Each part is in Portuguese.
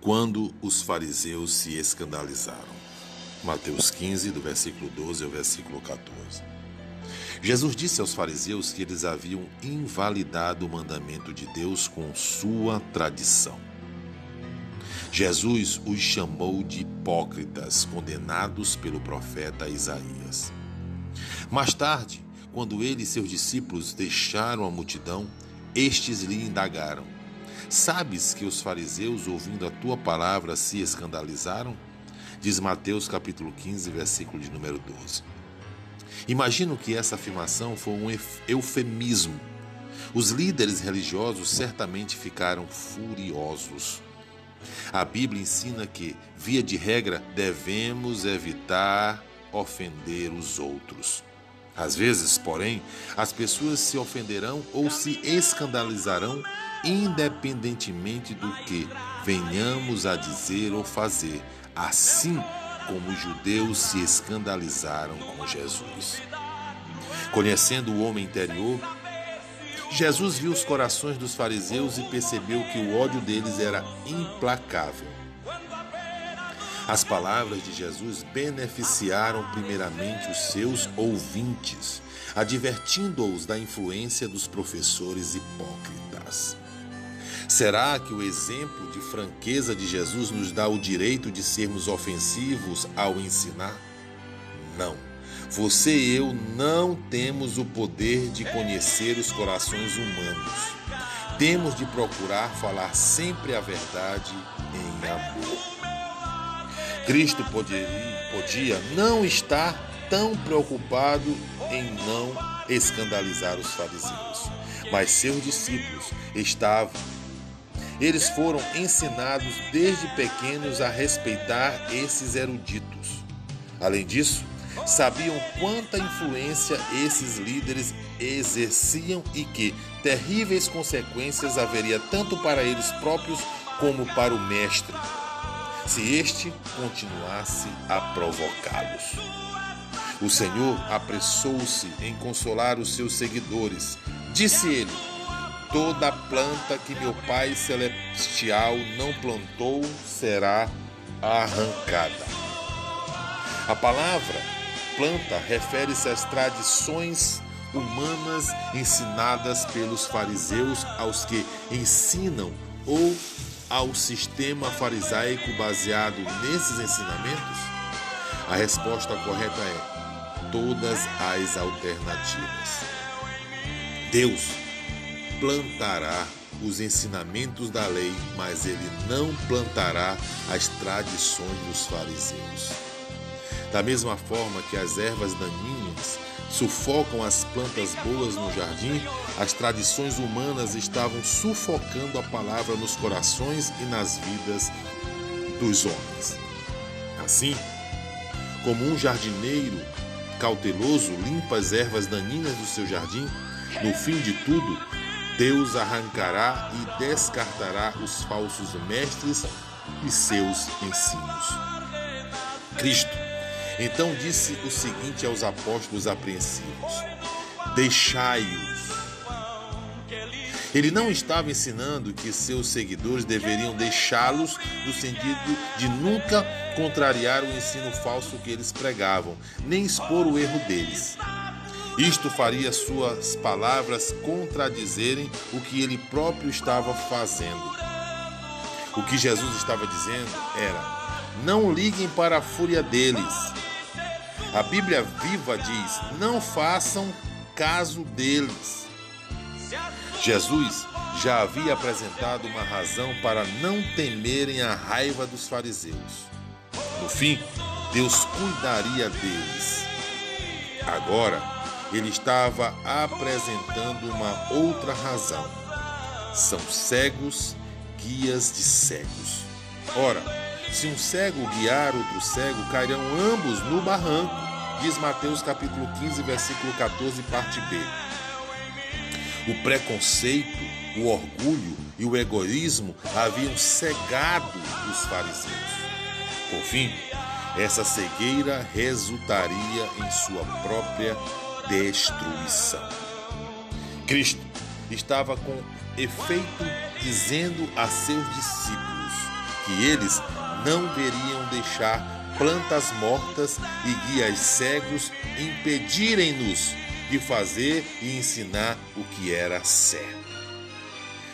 quando os fariseus se escandalizaram. Mateus 15, do versículo 12 ao versículo 14. Jesus disse aos fariseus que eles haviam invalidado o mandamento de Deus com sua tradição. Jesus os chamou de hipócritas condenados pelo profeta Isaías. Mais tarde, quando ele e seus discípulos deixaram a multidão, estes lhe indagaram: Sabes que os fariseus, ouvindo a tua palavra, se escandalizaram? Diz Mateus capítulo 15, versículo de número 12. Imagino que essa afirmação foi um eufemismo. Os líderes religiosos certamente ficaram furiosos. A Bíblia ensina que, via de regra, devemos evitar ofender os outros. Às vezes, porém, as pessoas se ofenderão ou se escandalizarão independentemente do que venhamos a dizer ou fazer, assim como os judeus se escandalizaram com Jesus. Conhecendo o homem interior, Jesus viu os corações dos fariseus e percebeu que o ódio deles era implacável. As palavras de Jesus beneficiaram primeiramente os seus ouvintes, advertindo-os da influência dos professores hipócritas. Será que o exemplo de franqueza de Jesus nos dá o direito de sermos ofensivos ao ensinar? Não. Você e eu não temos o poder de conhecer os corações humanos. Temos de procurar falar sempre a verdade em amor. Cristo podia, não estar tão preocupado em não escandalizar os fariseus, mas seus discípulos estavam eles foram ensinados desde pequenos a respeitar esses eruditos. Além disso, sabiam quanta influência esses líderes exerciam e que terríveis consequências haveria tanto para eles próprios como para o mestre, se este continuasse a provocá-los. O Senhor apressou-se em consolar os seus seguidores. Disse ele: Toda planta que meu Pai Celestial não plantou será arrancada. A palavra planta refere-se às tradições humanas ensinadas pelos fariseus aos que ensinam ou ao sistema farisaico baseado nesses ensinamentos? A resposta correta é todas as alternativas. Deus plantará os ensinamentos da lei, mas ele não plantará as tradições dos fariseus. Da mesma forma que as ervas daninhas sufocam as plantas boas no jardim, as tradições humanas estavam sufocando a palavra nos corações e nas vidas dos homens. Assim, como um jardineiro cauteloso limpa as ervas daninhas do seu jardim, no fim de tudo, Deus arrancará e descartará os falsos mestres e seus ensinos. Cristo então disse o seguinte aos apóstolos apreensivos: Deixai-os. Ele não estava ensinando que seus seguidores deveriam deixá-los no sentido de nunca contrariar o ensino falso que eles pregavam, nem expor o erro deles. Isto faria suas palavras contradizerem o que ele próprio estava fazendo. O que Jesus estava dizendo era: não liguem para a fúria deles. A Bíblia viva diz: não façam caso deles. Jesus já havia apresentado uma razão para não temerem a raiva dos fariseus. No fim, Deus cuidaria deles. Agora, ele estava apresentando uma outra razão. São cegos, guias de cegos. Ora, se um cego guiar outro cego, cairão ambos no barranco, diz Mateus capítulo 15, versículo 14, parte B. O preconceito, o orgulho e o egoísmo haviam cegado os fariseus. Por fim, essa cegueira resultaria em sua própria destruição. Cristo estava com efeito dizendo a seus discípulos que eles não deveriam deixar plantas mortas e guias cegos impedirem-nos de fazer e ensinar o que era certo.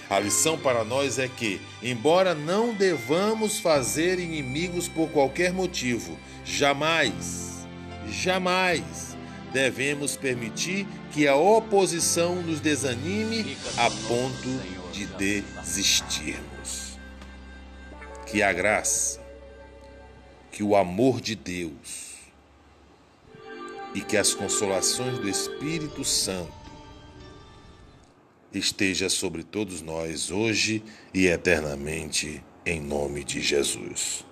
A lição para nós é que, embora não devamos fazer inimigos por qualquer motivo, jamais, jamais devemos permitir que a oposição nos desanime a ponto de desistirmos. Que a graça, que o amor de Deus e que as consolações do Espírito Santo esteja sobre todos nós hoje e eternamente, em nome de Jesus.